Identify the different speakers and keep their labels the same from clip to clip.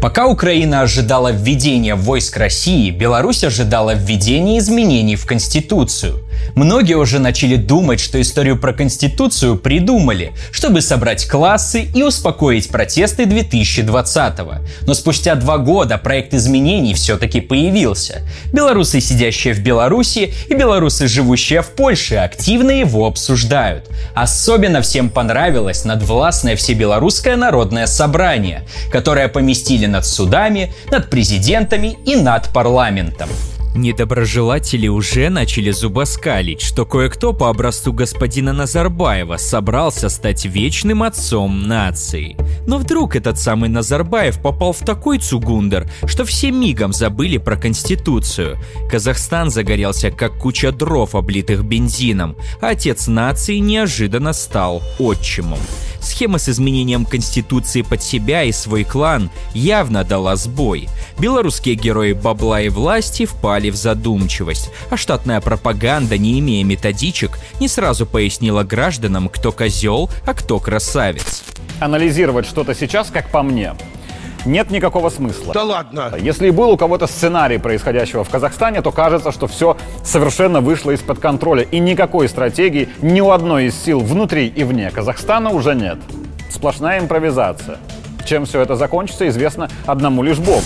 Speaker 1: Пока Украина ожидала введения войск России, Беларусь ожидала введения изменений в Конституцию. Многие уже начали думать, что историю про Конституцию придумали, чтобы собрать классы и успокоить протесты 2020 -го. Но спустя два года проект изменений все-таки появился. Белорусы, сидящие в Беларуси, и белорусы, живущие в Польше, активно его обсуждают. Особенно всем понравилось надвластное Всебелорусское народное собрание, которое поместили над судами, над президентами и над парламентом.
Speaker 2: Недоброжелатели уже начали зубоскалить, что кое-кто по образцу господина Назарбаева собрался стать вечным отцом нации. Но вдруг этот самый Назарбаев попал в такой цугундер, что все мигом забыли про Конституцию. Казахстан загорелся как куча дров, облитых бензином, а отец нации неожиданно стал отчимом. Схема с изменением Конституции под себя и свой клан явно дала сбой. Белорусские герои бабла и власти впали в задумчивость, а штатная пропаганда, не имея методичек, не сразу пояснила гражданам, кто козел, а кто красавец.
Speaker 3: Анализировать что-то сейчас, как по мне, нет никакого смысла.
Speaker 4: Да ладно.
Speaker 3: Если и был у кого-то сценарий происходящего в Казахстане, то кажется, что все совершенно вышло из-под контроля. И никакой стратегии ни у одной из сил внутри и вне Казахстана уже нет. Сплошная импровизация. Чем все это закончится, известно одному лишь Богу.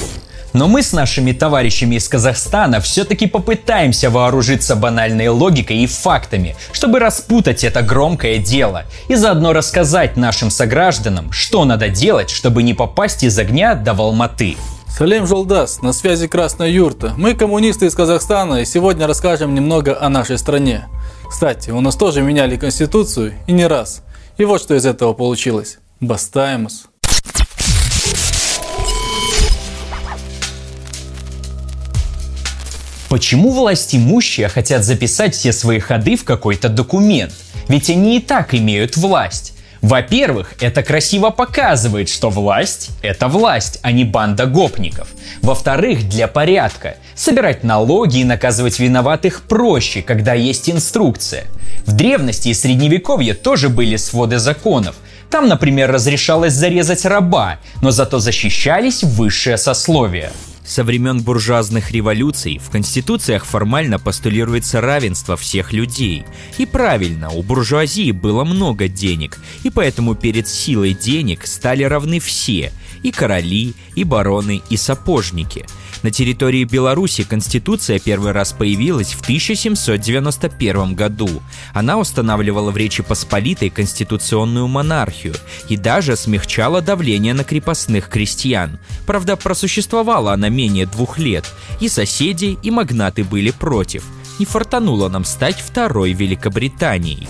Speaker 1: Но мы с нашими товарищами из Казахстана все-таки попытаемся вооружиться банальной логикой и фактами, чтобы распутать это громкое дело и заодно рассказать нашим согражданам, что надо делать, чтобы не попасть из огня до волматы.
Speaker 5: Салим Жолдас, на связи Красная Юрта. Мы коммунисты из Казахстана и сегодня расскажем немного о нашей стране. Кстати, у нас тоже меняли конституцию и не раз. И вот что из этого получилось. Бастаймус.
Speaker 1: Почему власть имущие хотят записать все свои ходы в какой-то документ? Ведь они и так имеют власть. Во-первых, это красиво показывает, что власть – это власть, а не банда гопников. Во-вторых, для порядка. Собирать налоги и наказывать виноватых проще, когда есть инструкция. В древности и средневековье тоже были своды законов. Там, например, разрешалось зарезать раба, но зато защищались высшие сословия.
Speaker 2: Со времен буржуазных революций в конституциях формально постулируется равенство всех людей. И правильно, у буржуазии было много денег, и поэтому перед силой денег стали равны все – и короли, и бароны, и сапожники – на территории Беларуси Конституция первый раз появилась в 1791 году. Она устанавливала в Речи Посполитой конституционную монархию и даже смягчала давление на крепостных крестьян. Правда, просуществовала она менее двух лет, и соседи, и магнаты были против. Не фартануло нам стать второй Великобританией.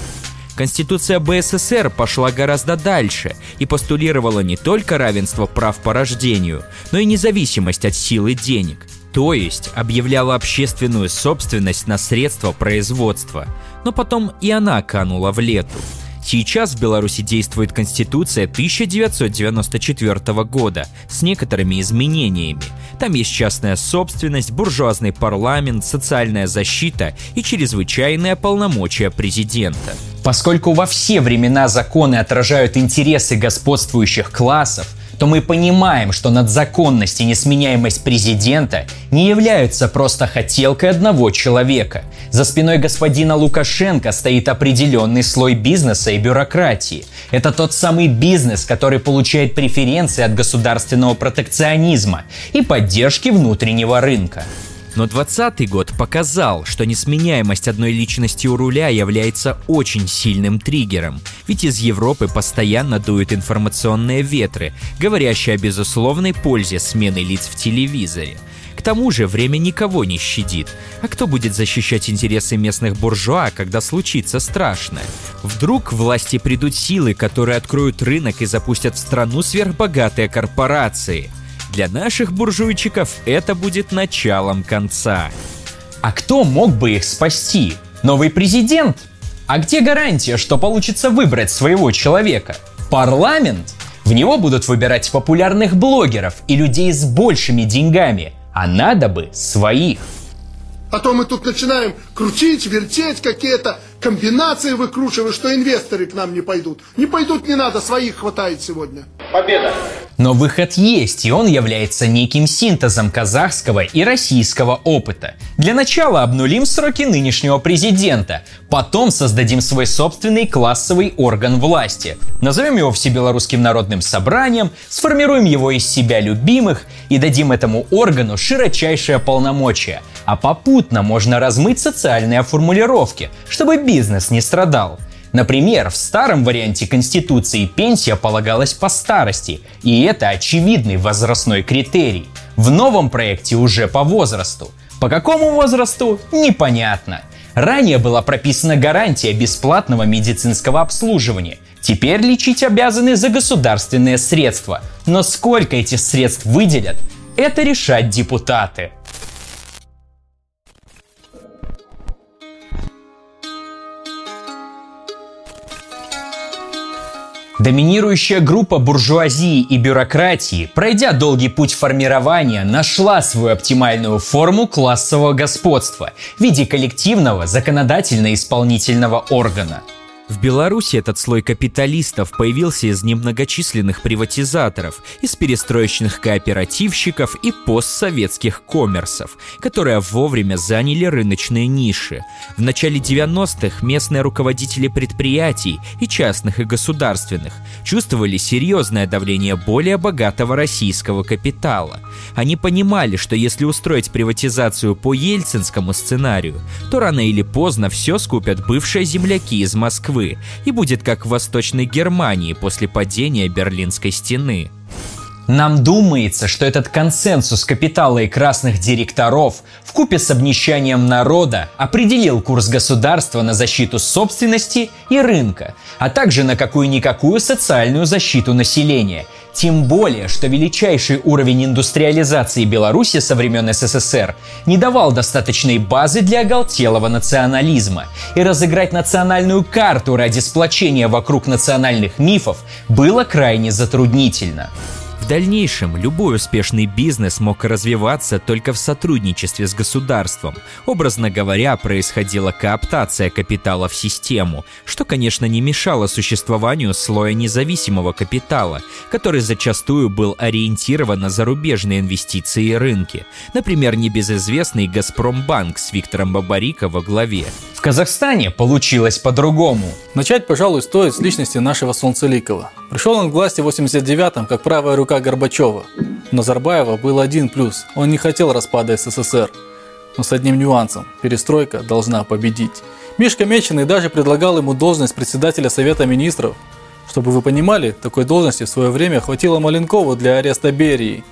Speaker 2: Конституция БССР пошла гораздо дальше и постулировала не только равенство прав по рождению, но и независимость от силы денег. То есть объявляла общественную собственность на средства производства. Но потом и она канула в лету. Сейчас в Беларуси действует Конституция 1994 года с некоторыми изменениями. Там есть частная собственность, буржуазный парламент, социальная защита и чрезвычайное полномочия президента.
Speaker 1: Поскольку во все времена законы отражают интересы господствующих классов – то мы понимаем, что надзаконность и несменяемость президента не являются просто хотелкой одного человека. За спиной господина Лукашенко стоит определенный слой бизнеса и бюрократии. Это тот самый бизнес, который получает преференции от государственного протекционизма и поддержки внутреннего рынка.
Speaker 2: Но 20 год показал, что несменяемость одной личности у руля является очень сильным триггером, ведь из Европы постоянно дуют информационные ветры, говорящие о безусловной пользе смены лиц в телевизоре. К тому же время никого не щадит. А кто будет защищать интересы местных буржуа, когда случится страшное? Вдруг власти придут силы, которые откроют рынок и запустят в страну сверхбогатые корпорации – для наших буржуйчиков это будет началом конца.
Speaker 1: А кто мог бы их спасти? Новый президент? А где гарантия, что получится выбрать своего человека? Парламент? В него будут выбирать популярных блогеров и людей с большими деньгами. А надо бы своих.
Speaker 4: А то мы тут начинаем крутить, вертеть, какие-то комбинации выкручивать, что инвесторы к нам не пойдут. Не пойдут, не надо, своих хватает сегодня.
Speaker 6: Победа!
Speaker 1: Но выход есть, и он является неким синтезом казахского и российского опыта. Для начала обнулим сроки нынешнего президента, потом создадим свой собственный классовый орган власти. Назовем его Всебелорусским народным собранием, сформируем его из себя любимых и дадим этому органу широчайшее полномочия. А попутно можно размыть социальные формулировки, чтобы бизнес не страдал. Например, в старом варианте Конституции пенсия полагалась по старости, и это очевидный возрастной критерий. В новом проекте уже по возрасту. По какому возрасту? Непонятно. Ранее была прописана гарантия бесплатного медицинского обслуживания. Теперь лечить обязаны за государственные средства. Но сколько этих средств выделят, это решать депутаты. Доминирующая группа буржуазии и бюрократии, пройдя долгий путь формирования, нашла свою оптимальную форму классового господства в виде коллективного законодательно-исполнительного органа –
Speaker 2: в Беларуси этот слой капиталистов появился из немногочисленных приватизаторов, из перестроечных кооперативщиков и постсоветских коммерсов, которые вовремя заняли рыночные ниши. В начале 90-х местные руководители предприятий, и частных, и государственных, чувствовали серьезное давление более богатого российского капитала. Они понимали, что если устроить приватизацию по ельцинскому сценарию, то рано или поздно все скупят бывшие земляки из Москвы Москвы и будет как в Восточной Германии после падения Берлинской стены.
Speaker 1: Нам думается, что этот консенсус капитала и красных директоров в купе с обнищанием народа определил курс государства на защиту собственности и рынка, а также на какую-никакую социальную защиту населения. Тем более, что величайший уровень индустриализации Беларуси со времен СССР не давал достаточной базы для оголтелого национализма. И разыграть национальную карту ради сплочения вокруг национальных мифов было крайне затруднительно.
Speaker 2: В дальнейшем любой успешный бизнес мог развиваться только в сотрудничестве с государством. Образно говоря, происходила кооптация капитала в систему, что, конечно, не мешало существованию слоя независимого капитала, который зачастую был ориентирован на зарубежные инвестиции и рынки. Например, небезызвестный «Газпромбанк» с Виктором Бабарико во главе.
Speaker 1: В Казахстане получилось по-другому.
Speaker 5: Начать, пожалуй, стоит с личности нашего Солнцеликова. Пришел он к власти в 89-м, как правая рука Горбачева. У Назарбаева был один плюс – он не хотел распада СССР. Но с одним нюансом – перестройка должна победить. Мишка Меченый даже предлагал ему должность председателя Совета Министров. Чтобы вы понимали, такой должности в свое время хватило Маленкову для ареста Берии.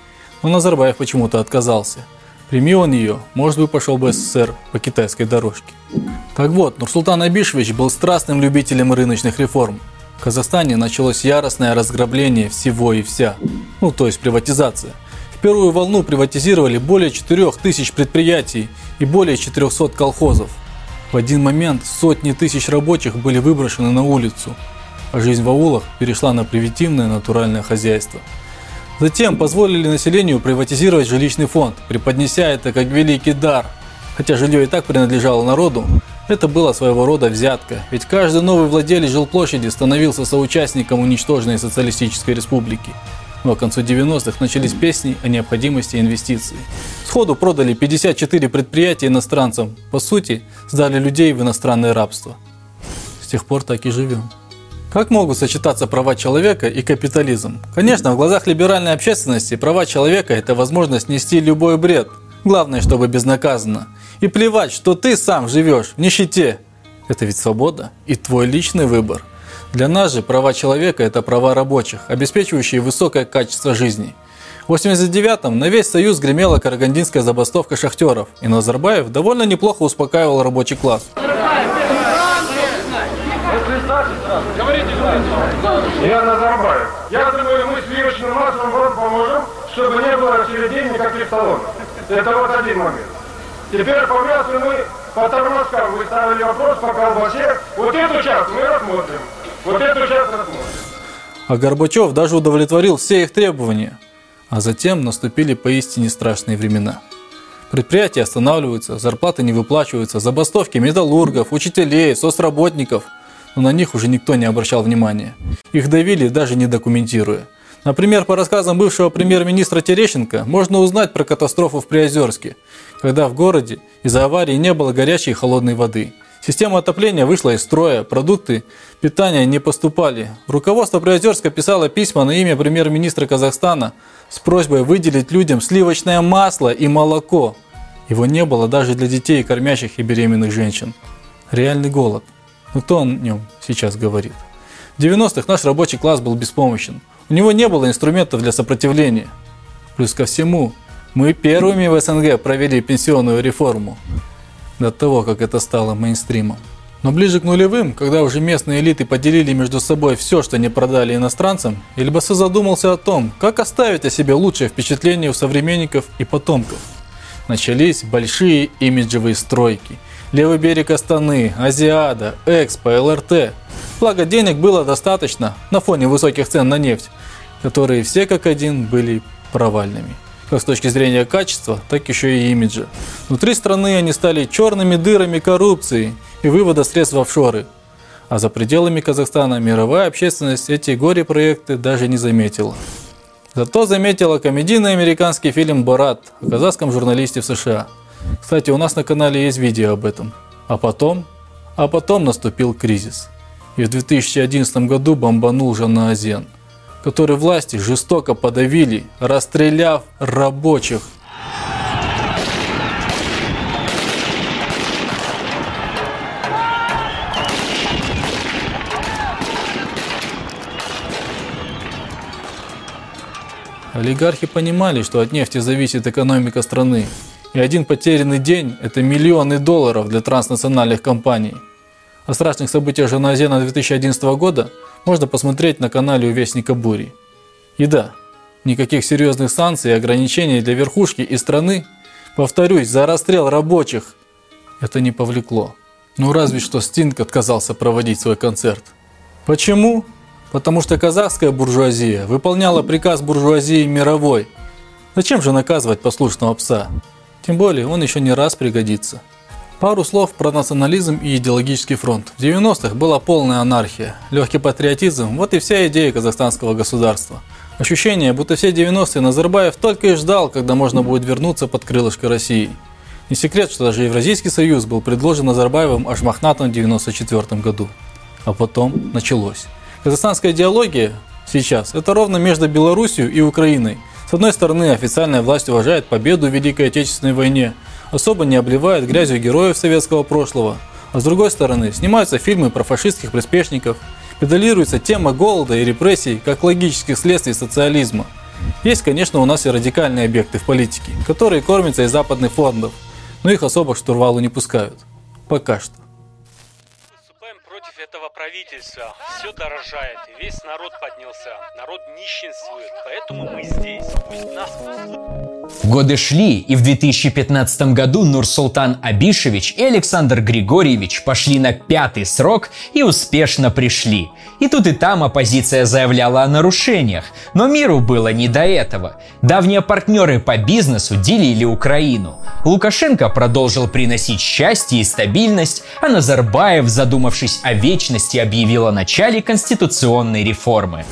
Speaker 5: Но Назарбаев почему-то отказался. Прими он ее, может быть пошел бы СССР по китайской дорожке. Так вот, Нурсултан Абишевич был страстным любителем рыночных реформ – в Казахстане началось яростное разграбление всего и вся, ну то есть приватизация. В первую волну приватизировали более 4000 предприятий и более 400 колхозов. В один момент сотни тысяч рабочих были выброшены на улицу, а жизнь в аулах перешла на примитивное натуральное хозяйство. Затем позволили населению приватизировать жилищный фонд, преподнеся это как великий дар. Хотя жилье и так принадлежало народу, это было своего рода взятка, ведь каждый новый владелец жилплощади становился соучастником уничтоженной социалистической республики. Но к концу 90-х начались песни о необходимости инвестиций. Сходу продали 54 предприятия иностранцам, по сути, сдали людей в иностранное рабство. С тех пор так и живем. Как могут сочетаться права человека и капитализм? Конечно, в глазах либеральной общественности права человека – это возможность нести любой бред. Главное, чтобы безнаказанно. И плевать, что ты сам живешь в нищете. Это ведь свобода и твой личный выбор. Для нас же права человека – это права рабочих, обеспечивающие высокое качество жизни. В 89-м на весь Союз гремела карагандинская забастовка шахтеров, и Назарбаев довольно неплохо успокаивал рабочий класс.
Speaker 6: Я Назарбаев. Я думаю, мы с сливочным маслом вам поможем, чтобы не было расселения никаких талонов. Это вот один момент. Теперь по мясу мы по тормозкам выставили вопрос по колбасе. Вот эту часть мы рассмотрим. Вот эту часть рассмотрим.
Speaker 5: А Горбачев даже удовлетворил все их требования. А затем наступили поистине страшные времена. Предприятия останавливаются, зарплаты не выплачиваются, забастовки металлургов, учителей, соцработников. Но на них уже никто не обращал внимания. Их давили, даже не документируя. Например, по рассказам бывшего премьер-министра Терещенко можно узнать про катастрофу в Приозерске, когда в городе из-за аварии не было горячей и холодной воды. Система отопления вышла из строя, продукты питания не поступали. Руководство Приозерска писало письма на имя премьер-министра Казахстана с просьбой выделить людям сливочное масло и молоко. Его не было даже для детей, кормящих и беременных женщин. Реальный голод. Но кто о нем сейчас говорит? В 90-х наш рабочий класс был беспомощен. У него не было инструментов для сопротивления. Плюс ко всему, мы первыми в СНГ провели пенсионную реформу до того, как это стало мейнстримом. Но ближе к нулевым, когда уже местные элиты поделили между собой все, что не продали иностранцам, Эльбасы задумался о том, как оставить о себе лучшее впечатление у современников и потомков. Начались большие имиджевые стройки. Левый берег Астаны, Азиада, Экспо, ЛРТ. Благо денег было достаточно на фоне высоких цен на нефть, которые все как один были провальными. Как с точки зрения качества, так еще и имиджа. Внутри страны они стали черными дырами коррупции и вывода средств в офшоры. А за пределами Казахстана мировая общественность эти горе-проекты даже не заметила. Зато заметила комедийный американский фильм «Борат» о казахском журналисте в США. Кстати, у нас на канале есть видео об этом. А потом? А потом наступил кризис. И в 2011 году бомбанул Жанна-Азен, который власти жестоко подавили, расстреляв рабочих. Олигархи понимали, что от нефти зависит экономика страны, и один потерянный день – это миллионы долларов для транснациональных компаний – о страшных событиях Жаназена 2011 года можно посмотреть на канале у Вестника Бури. И да, никаких серьезных санкций и ограничений для верхушки и страны, повторюсь, за расстрел рабочих, это не повлекло. Ну разве что Стинг отказался проводить свой концерт. Почему? Потому что казахская буржуазия выполняла приказ буржуазии мировой. Зачем же наказывать послушного пса? Тем более он еще не раз пригодится. Пару слов про национализм и идеологический фронт. В 90-х была полная анархия, легкий патриотизм – вот и вся идея казахстанского государства. Ощущение, будто все 90-е Назарбаев только и ждал, когда можно будет вернуться под крылышко России. Не секрет, что даже Евразийский союз был предложен Назарбаевым аж мохнатом в 94 году. А потом началось. Казахстанская идеология сейчас – это ровно между Белоруссией и Украиной. С одной стороны, официальная власть уважает победу в Великой Отечественной войне – особо не обливают грязью героев советского прошлого. А с другой стороны, снимаются фильмы про фашистских приспешников, педалируется тема голода и репрессий как логических следствий социализма. Есть, конечно, у нас и радикальные объекты в политике, которые кормятся из западных фондов, но их особо к штурвалу не пускают. Пока что
Speaker 7: этого правительства все дорожает, весь народ поднялся, народ нищенствует, поэтому мы здесь, пусть нас
Speaker 1: Годы шли, и в 2015 году Нурсултан Абишевич и Александр Григорьевич пошли на пятый срок и успешно пришли. И тут и там оппозиция заявляла о нарушениях, но миру было не до этого. Давние партнеры по бизнесу делили Украину. Лукашенко продолжил приносить счастье и стабильность, а Назарбаев, задумавшись о вечности, объявил о начале конституционной реформы.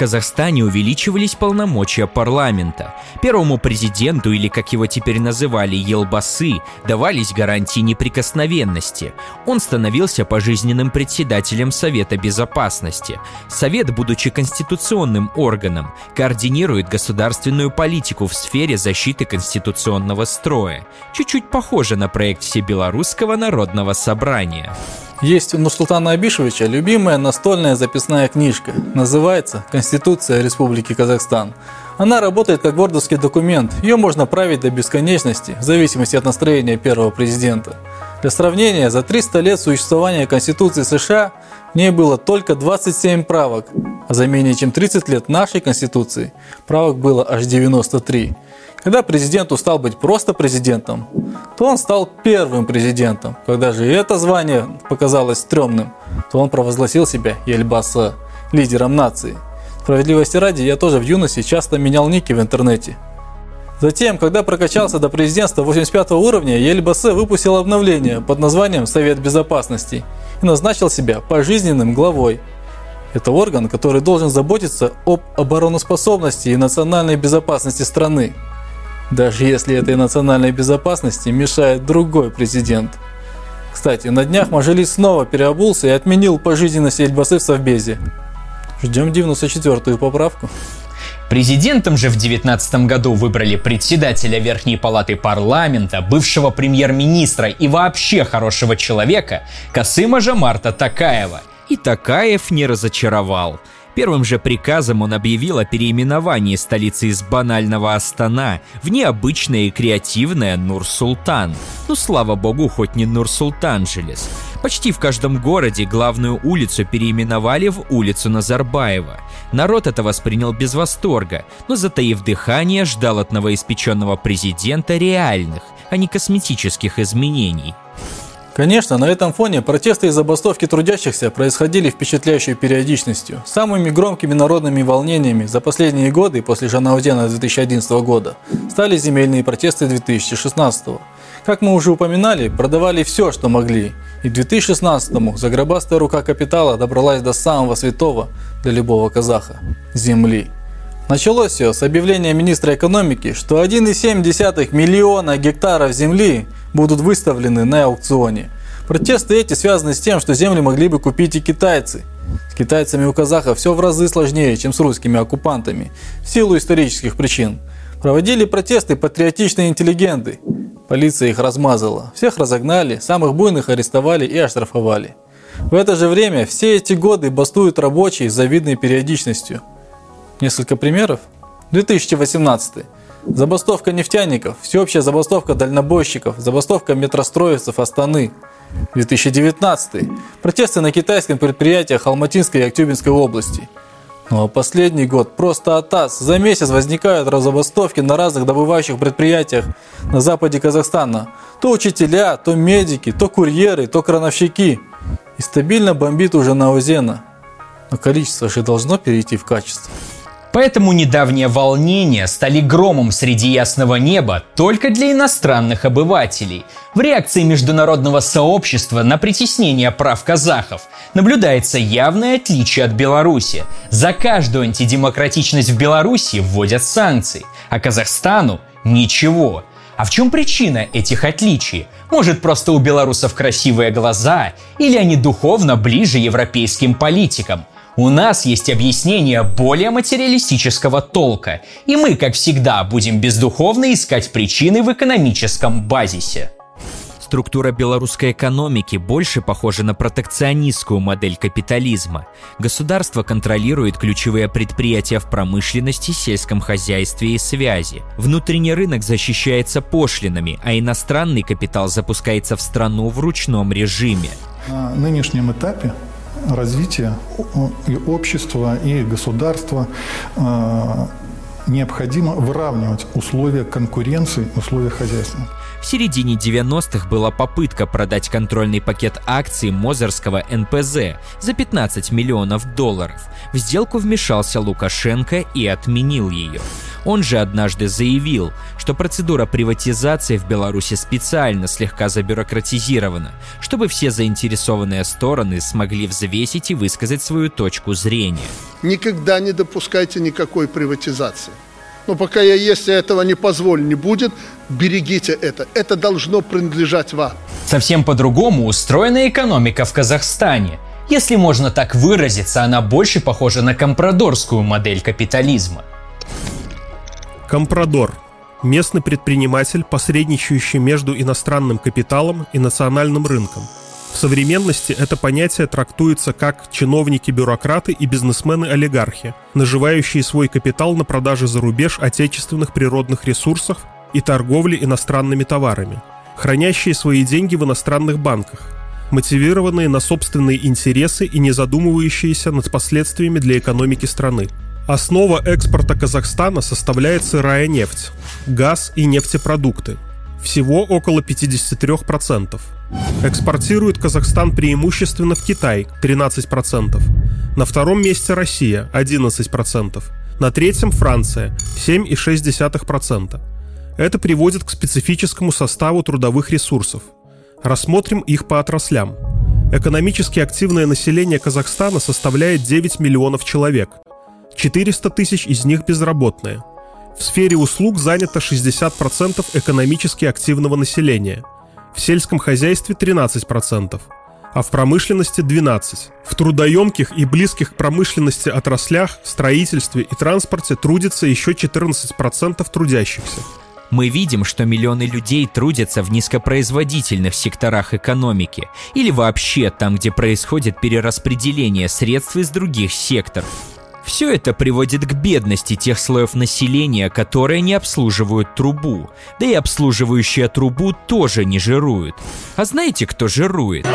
Speaker 2: Казахстане увеличивались полномочия парламента. Первому президенту, или как его теперь называли, Елбасы, давались гарантии неприкосновенности. Он становился пожизненным председателем Совета Безопасности. Совет, будучи конституционным органом, координирует государственную политику в сфере защиты конституционного строя. Чуть-чуть похоже на проект Всебелорусского народного собрания.
Speaker 5: Есть у Нурсултана Абишевича любимая настольная записная книжка. Называется «Конституция Республики Казахстан». Она работает как вордовский документ. Ее можно править до бесконечности, в зависимости от настроения первого президента. Для сравнения, за 300 лет существования Конституции США в ней было только 27 правок, а за менее чем 30 лет нашей Конституции правок было аж 93. Когда президент устал быть просто президентом, то он стал первым президентом. Когда же это звание показалось стрёмным, то он провозгласил себя Ельбаса, лидером нации. Справедливости ради, я тоже в юности часто менял ники в интернете. Затем, когда прокачался до президентства 85 уровня, Ельбасе выпустил обновление под названием «Совет Безопасности» и назначил себя пожизненным главой. Это орган, который должен заботиться об обороноспособности и национальной безопасности страны. Даже если этой национальной безопасности мешает другой президент. Кстати, на днях Мажилис снова переобулся и отменил пожизненность Эльбасы в Совбезе. Ждем 94-ю поправку.
Speaker 1: Президентом же в 2019 году выбрали председателя Верхней Палаты парламента, бывшего премьер-министра и вообще хорошего человека Касыма Жамарта Такаева.
Speaker 2: И Такаев не разочаровал. Первым же приказом он объявил о переименовании столицы из банального Астана в необычное и креативное Нур-Султан. Ну, слава богу, хоть не Нур-Султанджелес. Почти в каждом городе главную улицу переименовали в улицу Назарбаева. Народ это воспринял без восторга, но затаив дыхание, ждал от новоиспеченного президента реальных, а не косметических изменений.
Speaker 5: Конечно, на этом фоне протесты и забастовки трудящихся происходили впечатляющей периодичностью. Самыми громкими народными волнениями за последние годы после Жанаузена 2011 года стали земельные протесты 2016 Как мы уже упоминали, продавали все, что могли. И в 2016-му загробастая рука капитала добралась до самого святого для любого казаха – земли. Началось все с объявления министра экономики, что 1,7 миллиона гектаров земли будут выставлены на аукционе. Протесты эти связаны с тем, что земли могли бы купить и китайцы. С китайцами у казахов все в разы сложнее, чем с русскими оккупантами, в силу исторических причин. Проводили протесты патриотичные интеллигенты. Полиция их размазала. Всех разогнали, самых буйных арестовали и оштрафовали. В это же время все эти годы бастуют рабочие с завидной периодичностью – Несколько примеров. 2018. Забастовка нефтяников, всеобщая забастовка дальнобойщиков, забастовка метростроевцев Астаны. 2019. Протесты на китайском предприятиях Алматинской и Актюбинской области. Ну а последний год просто атас. За месяц возникают забастовки на разных добывающих предприятиях на западе Казахстана. То учителя, то медики, то курьеры, то крановщики. И стабильно бомбит уже на Озена. Но количество же должно перейти в качество.
Speaker 1: Поэтому недавние волнения стали громом среди ясного неба только для иностранных обывателей. В реакции международного сообщества на притеснение прав казахов наблюдается явное отличие от Беларуси. За каждую антидемократичность в Беларуси вводят санкции, а Казахстану – ничего. А в чем причина этих отличий? Может, просто у белорусов красивые глаза, или они духовно ближе европейским политикам? У нас есть объяснение более материалистического толка, и мы, как всегда, будем бездуховно искать причины в экономическом базисе.
Speaker 2: Структура белорусской экономики больше похожа на протекционистскую модель капитализма. Государство контролирует ключевые предприятия в промышленности, сельском хозяйстве и связи. Внутренний рынок защищается пошлинами, а иностранный капитал запускается в страну в ручном режиме.
Speaker 8: На нынешнем этапе развития и общества, и государства э, необходимо выравнивать условия конкуренции, условия хозяйства.
Speaker 2: В середине 90-х была попытка продать контрольный пакет акций Мозерского НПЗ за 15 миллионов долларов. В сделку вмешался Лукашенко и отменил ее. Он же однажды заявил, что процедура приватизации в Беларуси специально слегка забюрократизирована, чтобы все заинтересованные стороны смогли взвесить и высказать свою точку зрения.
Speaker 4: Никогда не допускайте никакой приватизации. Но пока я есть, я этого не позволю, не будет, берегите это. Это должно принадлежать вам.
Speaker 1: Совсем по-другому устроена экономика в Казахстане. Если можно так выразиться, она больше похожа на компрадорскую модель капитализма.
Speaker 9: Компрадор – местный предприниматель, посредничающий между иностранным капиталом и национальным рынком. В современности это понятие трактуется как чиновники-бюрократы и бизнесмены-олигархи, наживающие свой капитал на продаже за рубеж отечественных природных ресурсов и торговле иностранными товарами, хранящие свои деньги в иностранных банках, мотивированные на собственные интересы и не задумывающиеся над последствиями для экономики страны – Основа экспорта Казахстана составляет сырая нефть, газ и нефтепродукты. Всего около 53%. Экспортирует Казахстан преимущественно в Китай 13%. На втором месте Россия 11%. На третьем Франция 7,6%. Это приводит к специфическому составу трудовых ресурсов. Рассмотрим их по отраслям. Экономически активное население Казахстана составляет 9 миллионов человек. 400 тысяч из них безработные. В сфере услуг занято 60% экономически активного населения. В сельском хозяйстве 13%, а в промышленности 12%. В трудоемких и близких к промышленности отраслях, строительстве и транспорте трудится еще 14% трудящихся
Speaker 2: мы видим, что миллионы людей трудятся в низкопроизводительных секторах экономики или вообще там, где происходит перераспределение средств из других секторов. Все это приводит к бедности тех слоев населения, которые не обслуживают трубу. Да и обслуживающая трубу тоже не жируют. А знаете, кто жирует?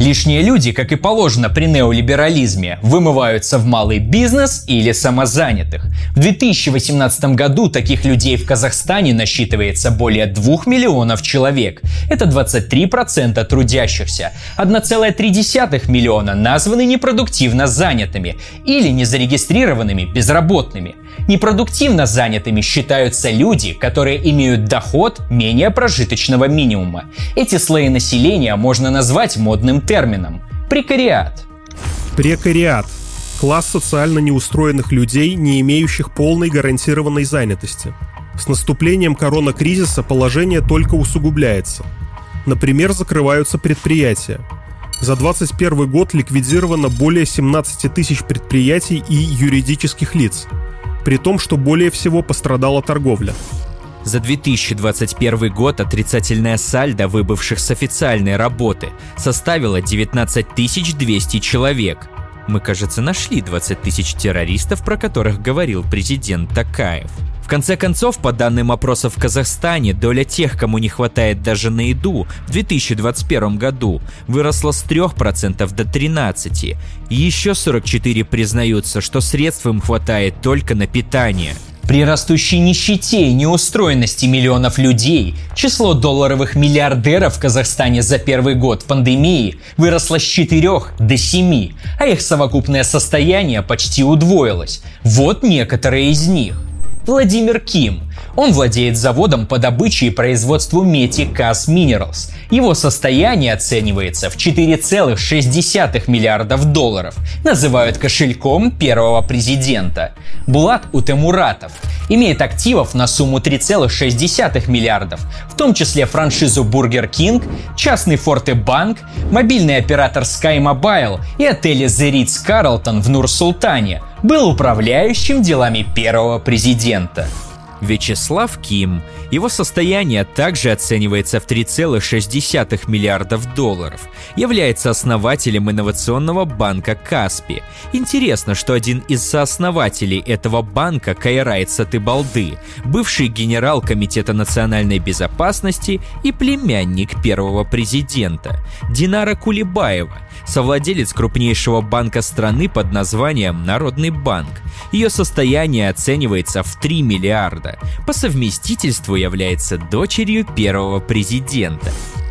Speaker 1: Лишние люди, как и положено при неолиберализме, вымываются в малый бизнес или самозанятых. В 2018 году таких людей в Казахстане насчитывается более 2 миллионов человек. Это 23% трудящихся. 1,3 миллиона названы непродуктивно занятыми или незарегистрированными безработными. Непродуктивно занятыми считаются люди, которые имеют доход менее прожиточного минимума. Эти слои населения можно назвать модным термином – прекариат.
Speaker 9: Прекариат – класс социально неустроенных людей, не имеющих полной гарантированной занятости. С наступлением коронакризиса положение только усугубляется. Например, закрываются предприятия. За 2021 год ликвидировано более 17 тысяч предприятий и юридических лиц – при том, что более всего пострадала торговля.
Speaker 2: За 2021 год отрицательная сальдо выбывших с официальной работы составила 19 200 человек. Мы, кажется, нашли 20 тысяч террористов, про которых говорил президент Такаев. В конце концов, по данным опросов в Казахстане, доля тех, кому не хватает даже на еду, в 2021 году выросла с 3% до 13%. И еще 44 признаются, что средств им хватает только на питание.
Speaker 1: При растущей нищете и неустроенности миллионов людей число долларовых миллиардеров в Казахстане за первый год пандемии выросло с 4 до 7, а их совокупное состояние почти удвоилось. Вот некоторые из них. Владимир Ким. Он владеет заводом по добыче и производству меди Кас Minerals. Его состояние оценивается в 4,6 миллиардов долларов. Называют кошельком первого президента. Булат Утемуратов имеет активов на сумму 3,6 миллиардов, в том числе франшизу Burger King, частный Форте Банк, мобильный оператор Sky Mobile и отели The Ritz Carlton в Нур-Султане, был управляющим делами первого президента.
Speaker 2: Вячеслав Ким. Его состояние также оценивается в 3,6 миллиардов долларов. Является основателем инновационного банка Каспи. Интересно, что один из сооснователей этого банка Кайрайт Сатыбалды, бывший генерал Комитета национальной безопасности и племянник первого президента. Динара Кулибаева, совладелец крупнейшего банка страны под названием Народный банк. Ее состояние оценивается в 3 миллиарда. По совместительству является дочерью первого президента.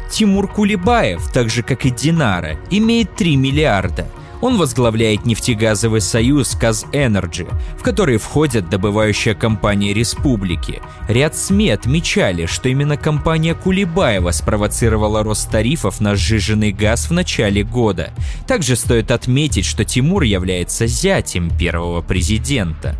Speaker 2: Тимур Кулибаев, так же как и Динара, имеет 3 миллиарда – он возглавляет нефтегазовый союз «Казэнерджи», в который входят добывающая компания республики. Ряд СМИ отмечали, что именно компания Кулибаева спровоцировала рост тарифов на сжиженный газ в начале года. Также стоит отметить, что Тимур является зятем первого президента.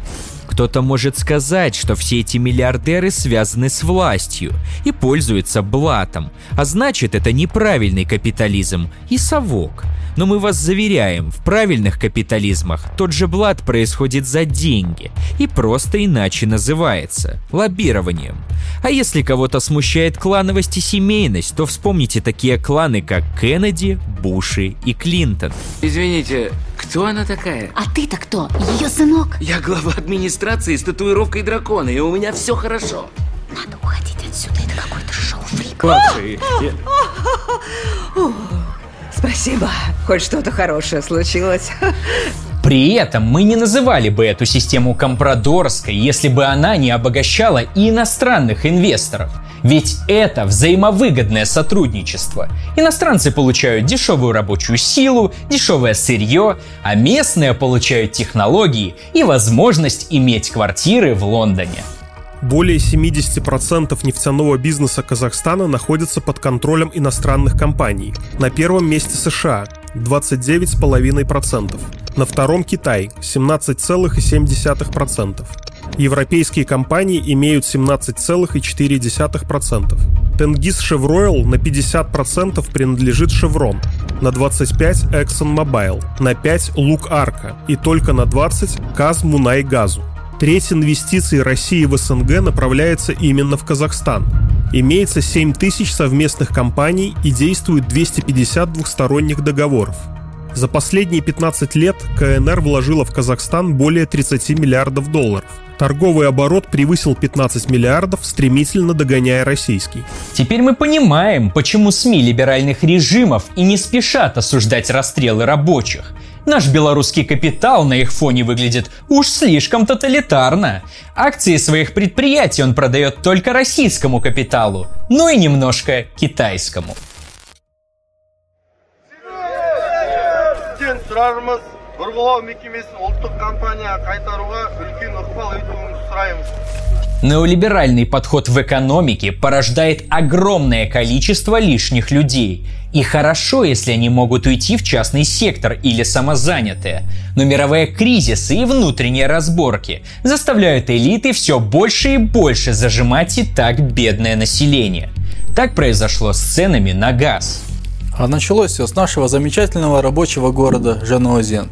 Speaker 2: Кто-то может сказать, что все эти миллиардеры связаны с властью и пользуются блатом, а значит это неправильный капитализм и совок – но мы вас заверяем, в правильных капитализмах тот же блат происходит за деньги и просто иначе называется – лоббированием. А если кого-то смущает клановость и семейность, то вспомните такие кланы, как Кеннеди, Буши и Клинтон.
Speaker 10: Извините, кто она такая?
Speaker 11: А ты-то кто? Ее сынок?
Speaker 10: Я глава администрации с татуировкой дракона, и у меня все хорошо.
Speaker 11: Надо уходить отсюда, это какой-то шоу-фрик.
Speaker 10: Младший, я...
Speaker 12: Спасибо. Хоть что-то хорошее случилось.
Speaker 1: При этом мы не называли бы эту систему компрадорской, если бы она не обогащала и иностранных инвесторов. Ведь это взаимовыгодное сотрудничество. Иностранцы получают дешевую рабочую силу, дешевое сырье, а местные получают технологии и возможность иметь квартиры в Лондоне.
Speaker 9: Более 70% нефтяного бизнеса Казахстана находится под контролем иностранных компаний. На первом месте США 29,5%. На втором Китай 17,7%. Европейские компании имеют 17,4%. Тенгиз Шевройл на 50% принадлежит Chevron, на 25% ExxonMobil, на 5% Лук Арка и только на 20% Каз Мунай Газу. Треть инвестиций России в СНГ направляется именно в Казахстан. Имеется 7 тысяч совместных компаний и действует 250 двухсторонних договоров. За последние 15 лет КНР вложила в Казахстан более 30 миллиардов долларов. Торговый оборот превысил 15 миллиардов, стремительно догоняя российский.
Speaker 1: Теперь мы понимаем, почему СМИ либеральных режимов и не спешат осуждать расстрелы рабочих. Наш белорусский капитал на их фоне выглядит уж слишком тоталитарно. Акции своих предприятий он продает только российскому капиталу, но и немножко китайскому.
Speaker 13: сізден сұрарымыз бұрғылау мекемесін ұлттық компанияға қайтаруға үлкен ықпал етуіңізді сұраймыз
Speaker 1: Неолиберальный подход в экономике порождает огромное количество лишних людей. И хорошо, если они могут уйти в частный сектор или самозанятые. Но мировые кризисы и внутренние разборки заставляют элиты все больше и больше зажимать и так бедное население. Так произошло с ценами на газ.
Speaker 5: А началось все с нашего замечательного рабочего города Жануазен.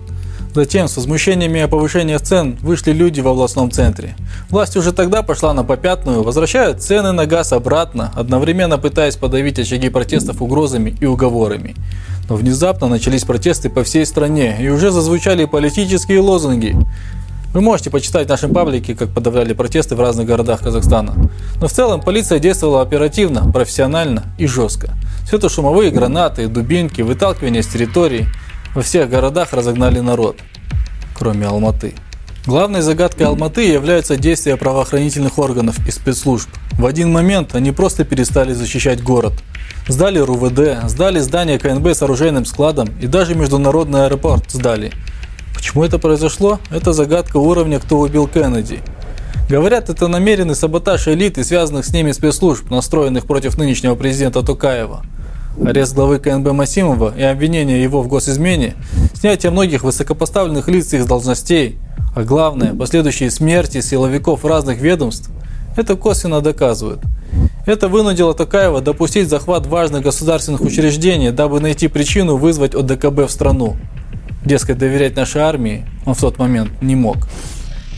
Speaker 5: Затем с возмущениями о повышении цен вышли люди в областном центре. Власть уже тогда пошла на попятную, возвращают цены на газ обратно, одновременно пытаясь подавить очаги протестов угрозами и уговорами. Но внезапно начались протесты по всей стране, и уже зазвучали политические лозунги. Вы можете почитать в нашем паблике, как подавляли протесты в разных городах Казахстана. Но в целом полиция действовала оперативно, профессионально и жестко. Светошумовые гранаты, дубинки, выталкивание с территорий – во всех городах разогнали народ, кроме Алматы. Главной загадкой Алматы являются действия правоохранительных органов и спецслужб. В один момент они просто перестали защищать город. Сдали РУВД, сдали здание КНБ с оружейным складом и даже международный аэропорт сдали. Почему это произошло? Это загадка уровня «Кто убил Кеннеди». Говорят, это намеренный саботаж элиты, связанных с ними спецслужб, настроенных против нынешнего президента Токаева арест главы КНБ Масимова и обвинение его в госизмене, снятие многих высокопоставленных лиц их должностей, а главное, последующие смерти силовиков разных ведомств, это косвенно доказывает. Это вынудило Токаева допустить захват важных государственных учреждений, дабы найти причину вызвать ОДКБ в страну. Дескать, доверять нашей армии он в тот момент не мог.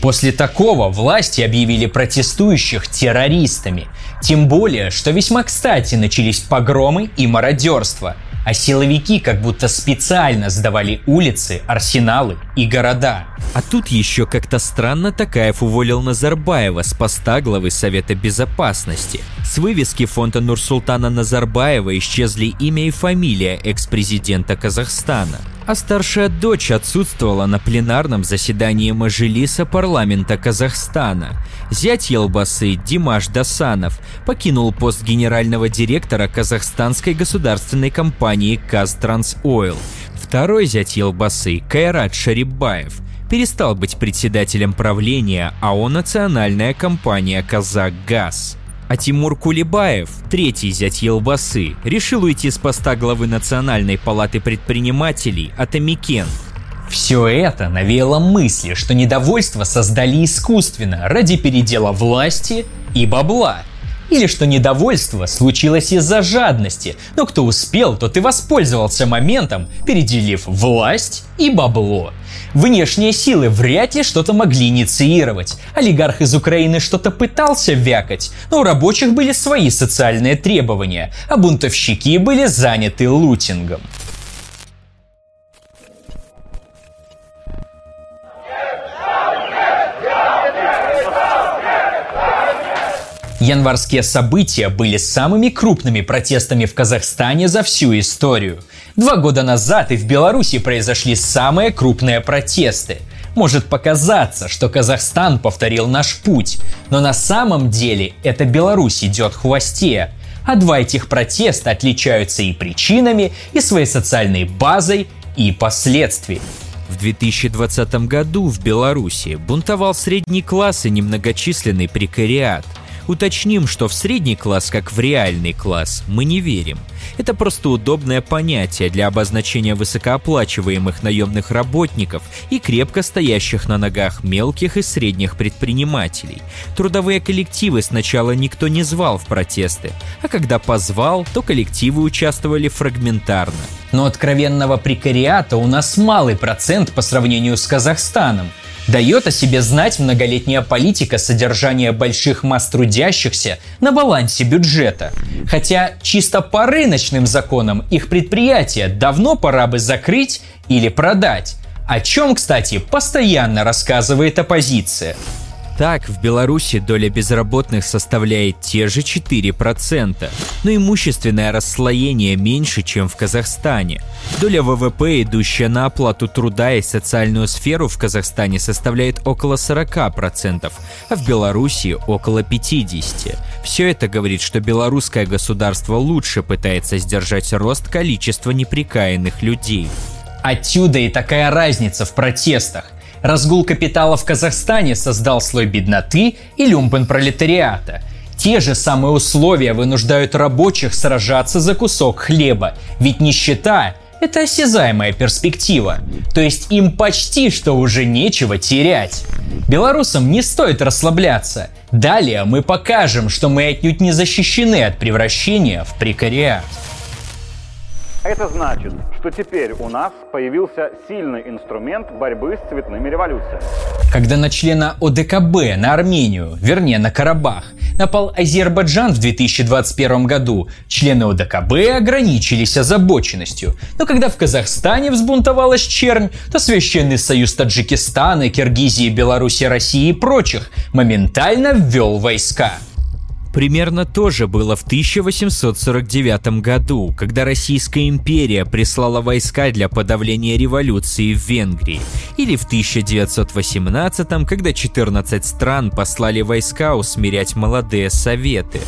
Speaker 1: После такого власти объявили протестующих террористами. Тем более, что весьма кстати начались погромы и мародерство – а силовики как будто специально сдавали улицы, арсеналы и города.
Speaker 2: А тут еще как-то странно Такаев уволил Назарбаева с поста главы Совета Безопасности. С вывески фонда Нурсултана Назарбаева исчезли имя и фамилия экс-президента Казахстана а старшая дочь отсутствовала на пленарном заседании Мажилиса парламента Казахстана. Зять Елбасы Димаш Дасанов покинул пост генерального директора казахстанской государственной компании Казтрансойл. Второй зять Елбасы Кайрат Шарибаев перестал быть председателем правления АО «Национальная компания Казахгаз». А Тимур Кулебаев, третий зять Елбасы, решил уйти с поста главы Национальной палаты предпринимателей Атамикен.
Speaker 1: Все это навеяло мысли, что недовольство создали искусственно ради передела власти и бабла. Или что недовольство случилось из-за жадности, но кто успел, тот и воспользовался моментом, переделив власть и бабло. Внешние силы вряд ли что-то могли инициировать. Олигарх из Украины что-то пытался вякать, но у рабочих были свои социальные требования, а бунтовщики были заняты лутингом. Январские события были самыми крупными протестами в Казахстане за всю историю. Два года назад и в Беларуси произошли самые крупные протесты. Может показаться, что Казахстан повторил наш путь, но на самом деле это Беларусь идет хвосте. А два этих протеста отличаются и причинами, и своей социальной базой, и последствиями.
Speaker 2: В 2020 году в Беларуси бунтовал средний класс и немногочисленный прекариат – Уточним, что в средний класс, как в реальный класс, мы не верим. Это просто удобное понятие для обозначения высокооплачиваемых наемных работников и крепко стоящих на ногах мелких и средних предпринимателей. Трудовые коллективы сначала никто не звал в протесты, а когда позвал, то коллективы участвовали фрагментарно.
Speaker 1: Но откровенного прекариата у нас малый процент по сравнению с Казахстаном – Дает о себе знать многолетняя политика содержания больших масс трудящихся на балансе бюджета. Хотя чисто по рыночным законам их предприятия давно пора бы закрыть или продать. О чем, кстати, постоянно рассказывает оппозиция.
Speaker 2: Так, в Беларуси доля безработных составляет те же 4%, но имущественное расслоение меньше, чем в Казахстане. Доля ВВП, идущая на оплату труда и социальную сферу в Казахстане составляет около 40%, а в Беларуси около 50%. Все это говорит, что белорусское государство лучше пытается сдержать рост количества неприкаянных людей.
Speaker 1: Отсюда и такая разница в протестах. Разгул капитала в Казахстане создал слой бедноты и люмпен пролетариата. Те же самые условия вынуждают рабочих сражаться за кусок хлеба, ведь нищета – это осязаемая перспектива. То есть им почти что уже нечего терять. Белорусам не стоит расслабляться. Далее мы покажем, что мы отнюдь не защищены от превращения в прекариат.
Speaker 3: Это значит, что теперь у нас появился сильный инструмент борьбы с цветными революциями.
Speaker 1: Когда на члена ОДКБ на Армению, вернее на Карабах, напал Азербайджан в 2021 году, члены ОДКБ ограничились озабоченностью. Но когда в Казахстане взбунтовалась чернь, то Священный Союз Таджикистана, Киргизии, Беларуси, России и прочих моментально ввел войска.
Speaker 2: Примерно то же было в 1849 году, когда Российская империя прислала войска для подавления революции в Венгрии, или в 1918, когда 14 стран послали войска усмирять молодые советы.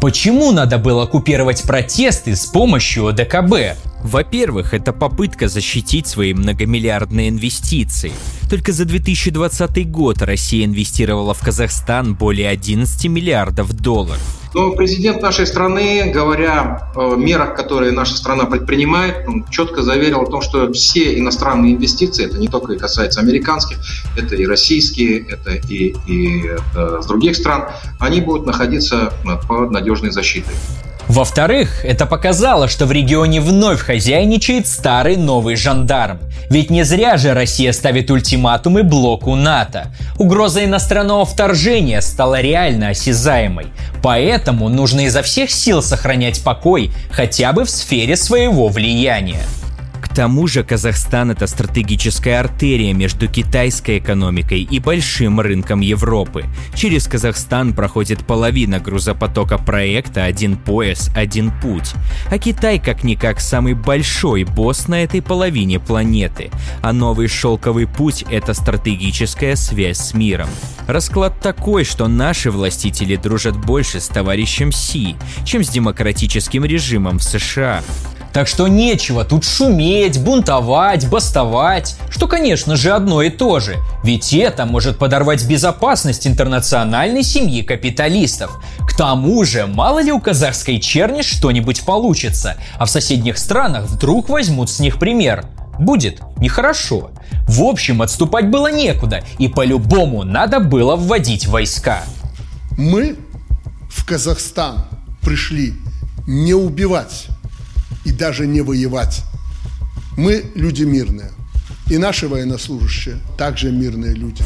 Speaker 1: Почему надо было оккупировать протесты с помощью ОДКБ?
Speaker 2: Во-первых, это попытка защитить свои многомиллиардные инвестиции. Только за 2020 год Россия инвестировала в Казахстан более 11 миллиардов долларов.
Speaker 14: Но президент нашей страны, говоря о мерах, которые наша страна предпринимает, четко заверил о том, что все иностранные инвестиции, это не только касается американских, это и российские, это и, и это с других стран, они будут находиться под надежной защитой.
Speaker 1: Во-вторых, это показало, что в регионе вновь хозяйничает старый новый жандарм. Ведь не зря же Россия ставит ультиматумы блоку НАТО. Угроза иностранного вторжения стала реально осязаемой. Поэтому нужно изо всех сил сохранять покой хотя бы в сфере своего влияния.
Speaker 2: К тому же Казахстан это стратегическая артерия между китайской экономикой и большим рынком Европы. Через Казахстан проходит половина грузопотока проекта «Один пояс, один путь». А Китай как-никак самый большой босс на этой половине планеты. А новый шелковый путь – это стратегическая связь с миром. Расклад такой, что наши властители дружат больше с товарищем Си, чем с демократическим режимом в США.
Speaker 1: Так что нечего тут шуметь, бунтовать, бастовать, что, конечно же, одно и то же. Ведь это может подорвать безопасность интернациональной семьи капиталистов. К тому же, мало ли у казахской черни что-нибудь получится, а в соседних странах вдруг возьмут с них пример. Будет нехорошо. В общем, отступать было некуда, и по-любому надо было вводить войска.
Speaker 4: Мы в Казахстан пришли не убивать, и даже не воевать. Мы люди мирные. И наши военнослужащие также мирные люди.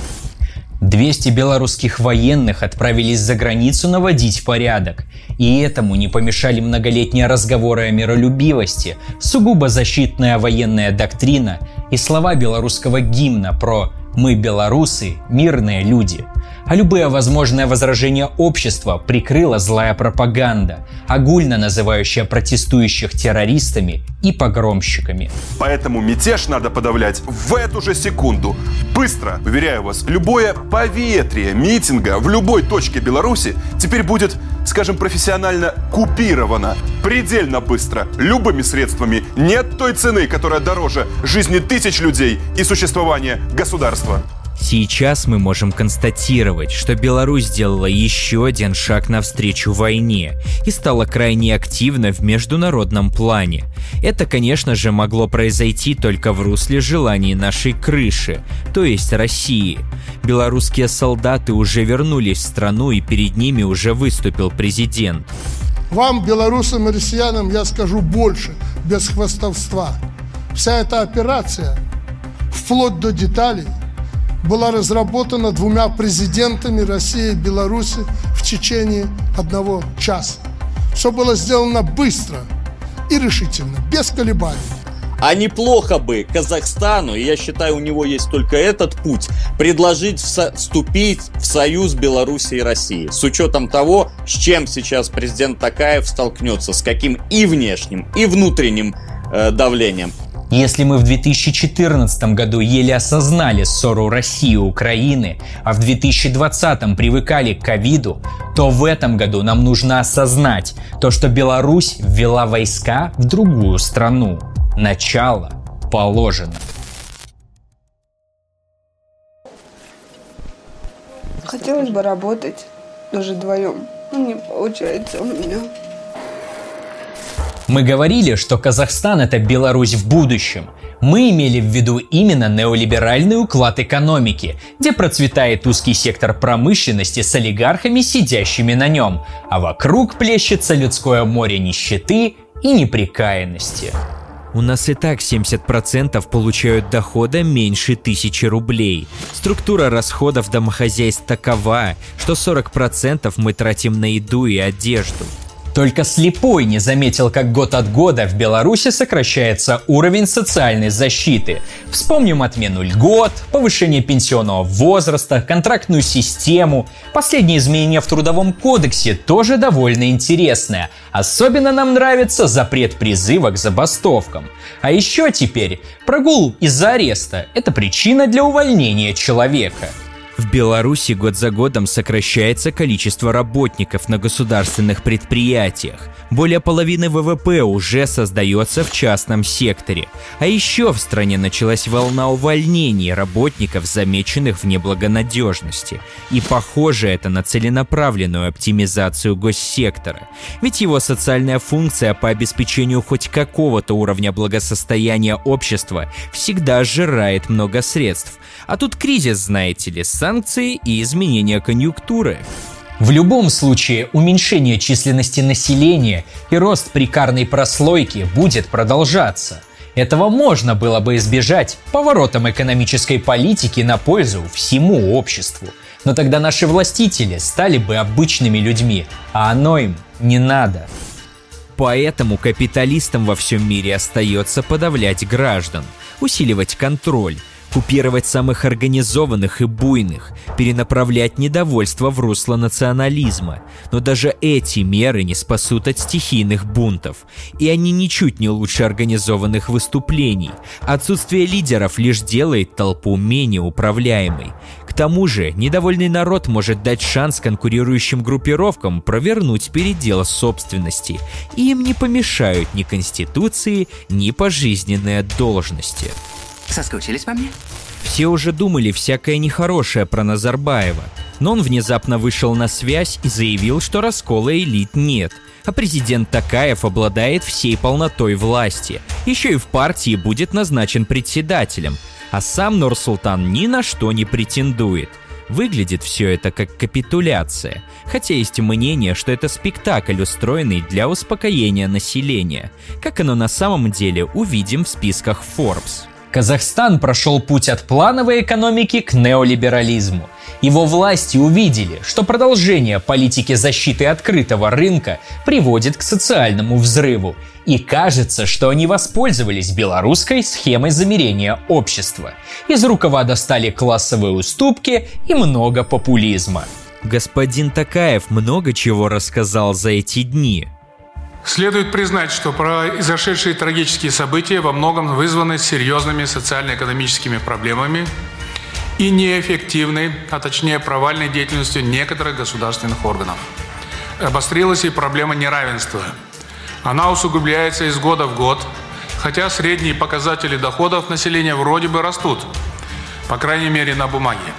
Speaker 1: 200 белорусских военных отправились за границу наводить порядок. И этому не помешали многолетние разговоры о миролюбивости, сугубо защитная военная доктрина и слова белорусского гимна про «Мы белорусы, мирные люди». А любое возможное возражение общества прикрыла злая пропаганда, огульно называющая протестующих террористами и погромщиками.
Speaker 15: Поэтому мятеж надо подавлять в эту же секунду. Быстро, уверяю вас, любое поветрие митинга в любой точке Беларуси теперь будет, скажем, профессионально купировано. Предельно быстро, любыми средствами. Нет той цены, которая дороже жизни тысяч людей и существования государства.
Speaker 2: Сейчас мы можем констатировать, что Беларусь сделала еще один шаг навстречу войне и стала крайне активна в международном плане. Это, конечно же, могло произойти только в русле желаний нашей крыши, то есть России. Белорусские солдаты уже вернулись в страну и перед ними уже выступил президент.
Speaker 4: Вам, белорусам и россиянам, я скажу больше, без хвастовства. Вся эта операция, вплоть до деталей, была разработана двумя президентами России и Беларуси в течение одного часа. Все было сделано быстро и решительно, без колебаний.
Speaker 16: А неплохо бы Казахстану, и я считаю, у него есть только этот путь, предложить вступить в союз Беларуси и России. С учетом того, с чем сейчас президент Такаев столкнется, с каким и внешним, и внутренним э, давлением.
Speaker 1: Если мы в 2014 году еле осознали ссору России и Украины, а в 2020 привыкали к ковиду, то в этом году нам нужно осознать то, что Беларусь ввела войска в другую страну. Начало положено.
Speaker 17: Хотелось бы работать даже вдвоем, но не получается у меня.
Speaker 1: Мы говорили, что Казахстан – это Беларусь в будущем. Мы имели в виду именно неолиберальный уклад экономики, где процветает узкий сектор промышленности с олигархами, сидящими на нем, а вокруг плещется людское море нищеты и неприкаянности.
Speaker 2: У нас и так 70% получают дохода меньше тысячи рублей. Структура расходов домохозяйств такова, что 40% мы тратим на еду и одежду.
Speaker 1: Только слепой не заметил, как год от года в Беларуси сокращается уровень социальной защиты. Вспомним отмену льгот, повышение пенсионного возраста, контрактную систему. Последние изменения в Трудовом кодексе тоже довольно интересные. Особенно нам нравится запрет призыва к забастовкам. А еще теперь прогул из-за ареста – это причина для увольнения человека.
Speaker 2: В Беларуси год за годом сокращается количество работников на государственных предприятиях. Более половины ВВП уже создается в частном секторе. А еще в стране началась волна увольнений работников, замеченных в неблагонадежности. И похоже это на целенаправленную оптимизацию госсектора. Ведь его социальная функция по обеспечению хоть какого-то уровня благосостояния общества всегда сжирает много средств. А тут кризис, знаете ли, санкции и изменения конъюнктуры.
Speaker 1: В любом случае, уменьшение численности населения и рост прикарной прослойки будет продолжаться. Этого можно было бы избежать поворотом экономической политики на пользу всему обществу. Но тогда наши властители стали бы обычными людьми, а оно им не надо.
Speaker 2: Поэтому капиталистам во всем мире остается подавлять граждан, усиливать контроль, купировать самых организованных и буйных, перенаправлять недовольство в русло национализма. Но даже эти меры не спасут от стихийных бунтов. И они ничуть не лучше организованных выступлений. Отсутствие лидеров лишь делает толпу менее управляемой. К тому же, недовольный народ может дать шанс конкурирующим группировкам провернуть передел собственности. И им не помешают ни конституции, ни пожизненные должности.
Speaker 10: Соскучились по мне?
Speaker 2: Все уже думали всякое нехорошее про Назарбаева, но он внезапно вышел на связь и заявил, что раскола элит нет, а президент Такаев обладает всей полнотой власти. Еще и в партии будет назначен председателем, а сам Нурсултан ни на что не претендует. Выглядит все это как капитуляция, хотя есть мнение, что это спектакль, устроенный для успокоения населения. Как оно на самом деле, увидим в списках Forbes.
Speaker 1: Казахстан прошел путь от плановой экономики к неолиберализму. Его власти увидели, что продолжение политики защиты открытого рынка приводит к социальному взрыву. И кажется, что они воспользовались белорусской схемой замерения общества. Из рукава достали классовые уступки и много популизма.
Speaker 2: Господин Такаев много чего рассказал за эти дни.
Speaker 18: Следует признать, что произошедшие трагические события во многом вызваны серьезными социально-экономическими проблемами и неэффективной, а точнее провальной деятельностью некоторых государственных органов. Обострилась и проблема неравенства. Она усугубляется из года в год, хотя средние показатели доходов населения вроде бы растут, по крайней мере на бумаге.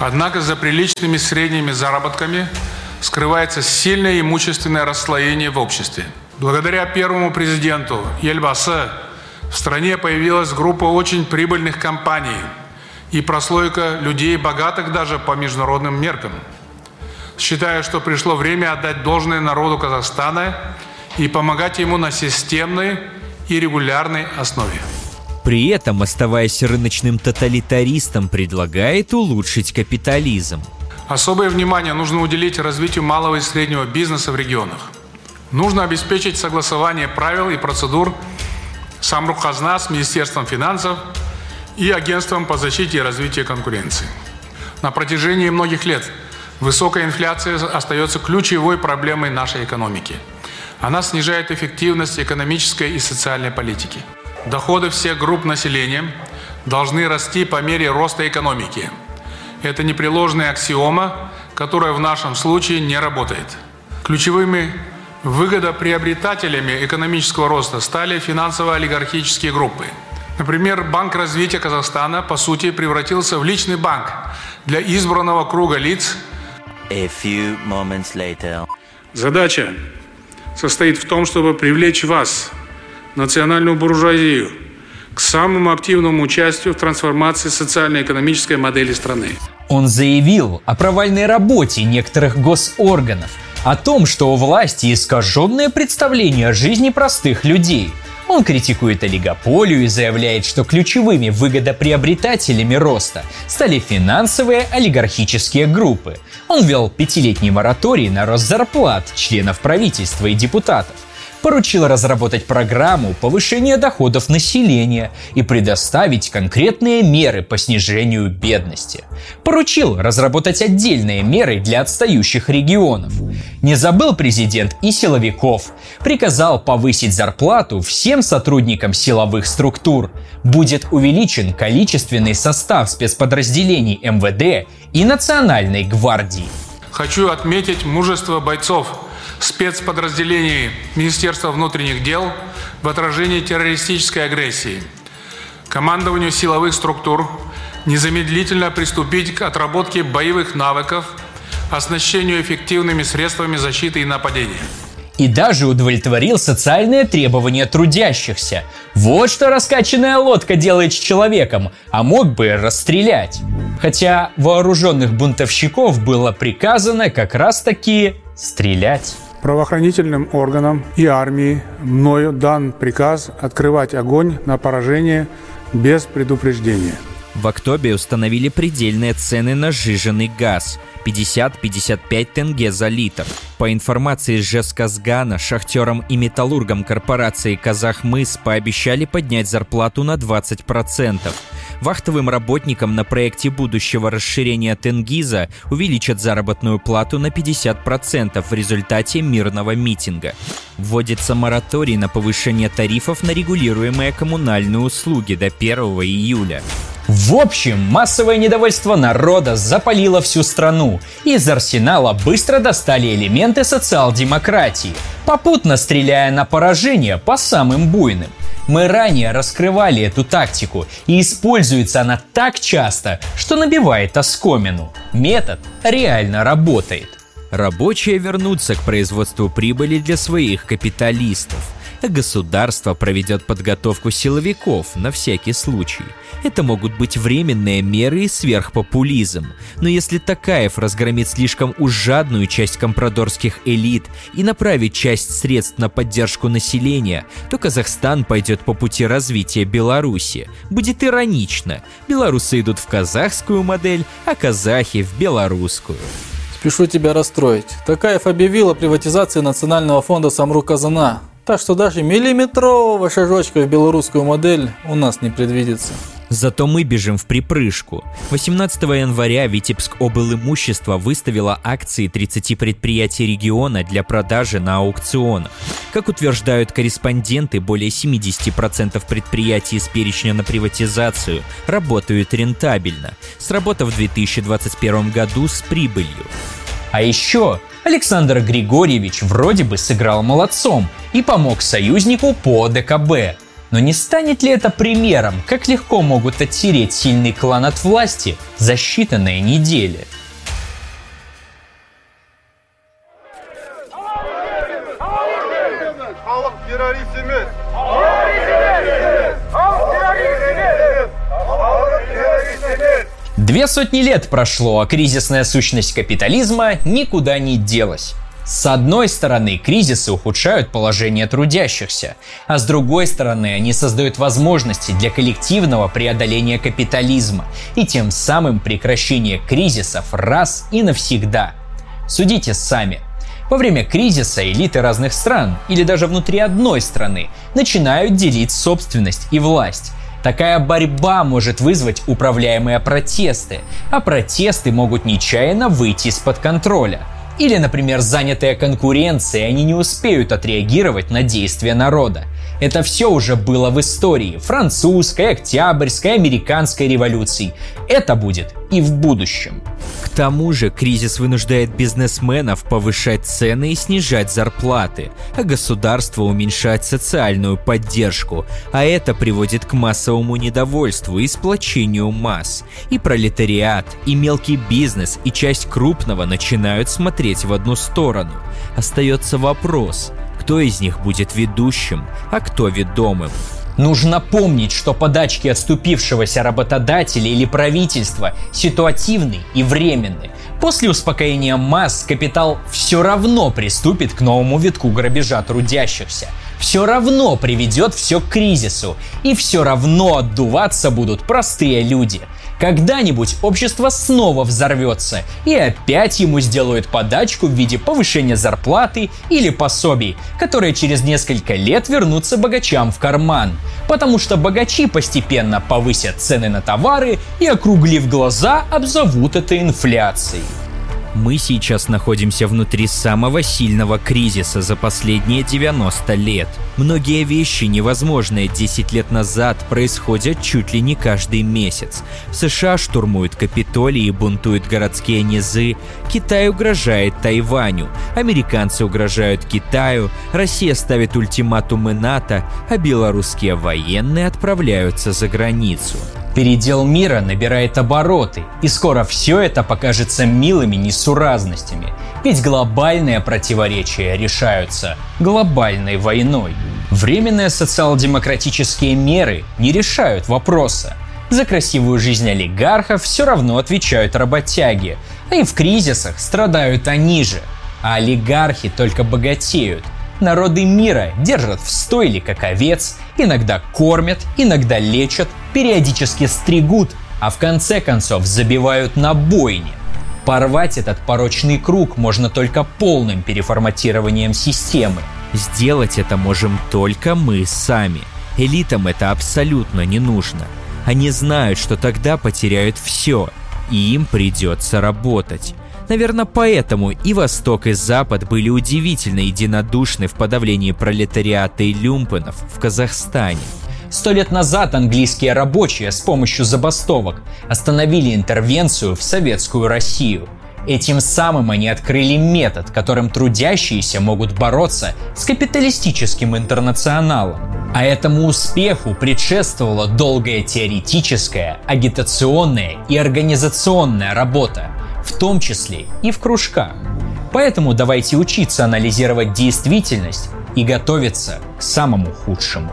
Speaker 18: Однако за приличными средними заработками скрывается сильное имущественное расслоение в обществе. Благодаря первому президенту Ельбасе в стране появилась группа очень прибыльных компаний и прослойка людей, богатых даже по международным меркам. Считаю, что пришло время отдать должное народу Казахстана и помогать ему на системной и регулярной основе.
Speaker 2: При этом, оставаясь рыночным тоталитаристом, предлагает улучшить капитализм.
Speaker 18: Особое внимание нужно уделить развитию малого и среднего бизнеса в регионах. Нужно обеспечить согласование правил и процедур с Амрухазна, с Министерством финансов и Агентством по защите и развитию конкуренции. На протяжении многих лет высокая инфляция остается ключевой проблемой нашей экономики. Она снижает эффективность экономической и социальной политики. Доходы всех групп населения должны расти по мере роста экономики – это непреложная аксиома, которая в нашем случае не работает. Ключевыми выгодоприобретателями экономического роста стали финансово-олигархические группы. Например, Банк развития Казахстана, по сути, превратился в личный банк для избранного круга лиц. A few moments later. Задача состоит в том, чтобы привлечь вас, национальную буржуазию, к самому активному участию в трансформации социально-экономической модели страны.
Speaker 1: Он заявил о провальной работе некоторых госорганов, о том, что у власти искаженное представление о жизни простых людей. Он критикует олигополию и заявляет, что ключевыми выгодоприобретателями роста стали финансовые олигархические группы. Он ввел пятилетний мораторий на рост зарплат членов правительства и депутатов – поручил разработать программу повышения доходов населения и предоставить конкретные меры по снижению бедности. Поручил разработать отдельные меры для отстающих регионов. Не забыл президент и силовиков. Приказал повысить зарплату всем сотрудникам силовых структур. Будет увеличен количественный состав спецподразделений МВД и Национальной гвардии.
Speaker 18: Хочу отметить мужество бойцов спецподразделений Министерства внутренних дел в отражении террористической агрессии. Командованию силовых структур незамедлительно приступить к отработке боевых навыков, оснащению эффективными средствами защиты и нападения
Speaker 1: и даже удовлетворил социальные требования трудящихся. Вот что раскачанная лодка делает с человеком, а мог бы расстрелять. Хотя вооруженных бунтовщиков было приказано как раз таки стрелять.
Speaker 18: Правоохранительным органам и армии мною дан приказ открывать огонь на поражение без предупреждения.
Speaker 2: В Актобе установили предельные цены на сжиженный газ – 50-55 тенге за литр. По информации Жесказгана, шахтерам и металлургам корпорации «Казахмыс» пообещали поднять зарплату на 20%. Вахтовым работникам на проекте будущего расширения Тенгиза увеличат заработную плату на 50% в результате мирного митинга. Вводится мораторий на повышение тарифов на регулируемые коммунальные услуги до 1 июля.
Speaker 1: В общем, массовое недовольство народа запалило всю страну. Из арсенала быстро достали элементы социал-демократии, попутно стреляя на поражение по самым буйным. Мы ранее раскрывали эту тактику, и используется она так часто, что набивает оскомину. Метод реально работает.
Speaker 2: Рабочие вернутся к производству прибыли для своих капиталистов – государство проведет подготовку силовиков на всякий случай. Это могут быть временные меры и сверхпопулизм. Но если Такаев разгромит слишком уж жадную часть компрадорских элит и направит часть средств на поддержку населения, то Казахстан пойдет по пути развития Беларуси. Будет иронично. Белорусы идут в казахскую модель, а казахи в белорусскую.
Speaker 5: Спешу тебя расстроить. Такаев объявил о приватизации Национального фонда Самру Казана. Так что даже миллиметрового шажочка в белорусскую модель у нас не предвидится.
Speaker 2: Зато мы бежим в припрыжку. 18 января Витебск обл. имущество выставила акции 30 предприятий региона для продажи на аукционах. Как утверждают корреспонденты, более 70% предприятий из перечня на приватизацию работают рентабельно, сработав в 2021 году с прибылью.
Speaker 1: А еще Александр Григорьевич вроде бы сыграл молодцом и помог союзнику по ДКБ. Но не станет ли это примером, как легко могут оттереть сильный клан от власти за считанные недели? Две сотни лет прошло, а кризисная сущность капитализма никуда не делась. С одной стороны, кризисы ухудшают положение трудящихся, а с другой стороны, они создают возможности для коллективного преодоления капитализма и тем самым прекращения кризисов раз и навсегда. Судите сами. Во время кризиса элиты разных стран или даже внутри одной страны начинают делить собственность и власть. Такая борьба может вызвать управляемые протесты, а протесты могут нечаянно выйти из-под контроля. Или, например, занятые конкуренцией, они не успеют отреагировать на действия народа. Это все уже было в истории французской, октябрьской, американской революций. Это будет и в будущем.
Speaker 2: К тому же кризис вынуждает бизнесменов повышать цены и снижать зарплаты, а государство уменьшать социальную поддержку, а это приводит к массовому недовольству и сплочению масс. И пролетариат, и мелкий бизнес, и часть крупного начинают смотреть в одну сторону. Остается вопрос, кто из них будет ведущим, а кто ведомым.
Speaker 1: Нужно помнить, что подачки отступившегося работодателя или правительства ситуативны и временны. После успокоения масс капитал все равно приступит к новому витку грабежа трудящихся. Все равно приведет все к кризису. И все равно отдуваться будут простые люди. Когда-нибудь общество снова взорвется, и опять ему сделают подачку в виде повышения зарплаты или пособий, которые через несколько лет вернутся богачам в карман. Потому что богачи постепенно повысят цены на товары и, округлив глаза, обзовут это инфляцией.
Speaker 2: Мы сейчас находимся внутри самого сильного кризиса за последние 90 лет. Многие вещи, невозможные 10 лет назад, происходят чуть ли не каждый месяц. США штурмуют Капитолий и бунтуют городские низы, Китай угрожает Тайваню, американцы угрожают Китаю, Россия ставит ультиматумы НАТО, а белорусские военные отправляются за границу.
Speaker 1: Передел мира набирает обороты, и скоро все это покажется милыми несуразностями, ведь глобальные противоречия решаются глобальной войной. Временные социал-демократические меры не решают вопроса. За красивую жизнь олигархов все равно отвечают работяги, а и в кризисах страдают они же. А олигархи только богатеют, Народы мира держат в стойле как овец, иногда кормят, иногда лечат, периодически стригут, а в конце концов забивают на бойне. Порвать этот порочный круг можно только полным переформатированием системы.
Speaker 2: Сделать это можем только мы сами. Элитам это абсолютно не нужно. Они знают, что тогда потеряют все, и им придется работать. Наверное, поэтому и Восток, и Запад были удивительно единодушны в подавлении пролетариата и люмпенов в Казахстане.
Speaker 1: Сто лет назад английские рабочие с помощью забастовок остановили интервенцию в советскую Россию. Этим самым они открыли метод, которым трудящиеся могут бороться с капиталистическим интернационалом. А этому успеху предшествовала долгая теоретическая, агитационная и организационная работа, в том числе и в кружках. Поэтому давайте учиться анализировать действительность и готовиться к самому худшему.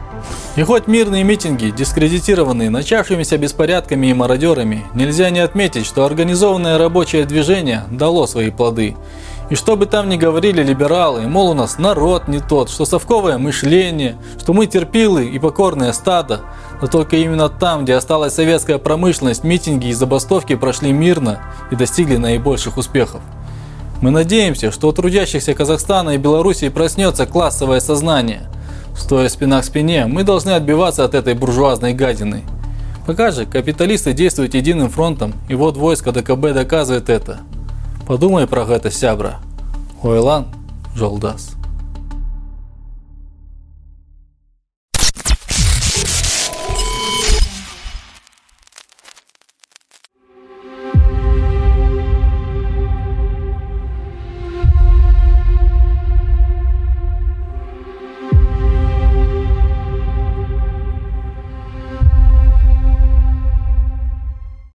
Speaker 5: И хоть мирные митинги, дискредитированные начавшимися беспорядками и мародерами, нельзя не отметить, что организованное рабочее движение дало свои плоды. И что бы там ни говорили либералы, мол, у нас народ не тот, что совковое мышление, что мы терпилы и покорное стадо, но только именно там, где осталась советская промышленность, митинги и забастовки прошли мирно и достигли наибольших успехов. Мы надеемся, что у трудящихся Казахстана и Белоруссии проснется классовое сознание. Стоя спина к спине, мы должны отбиваться от этой буржуазной гадины. Пока же капиталисты действуют единым фронтом, и вот войско ДКБ доказывает это. Подумай про это, сябра. Ойлан Жолдас.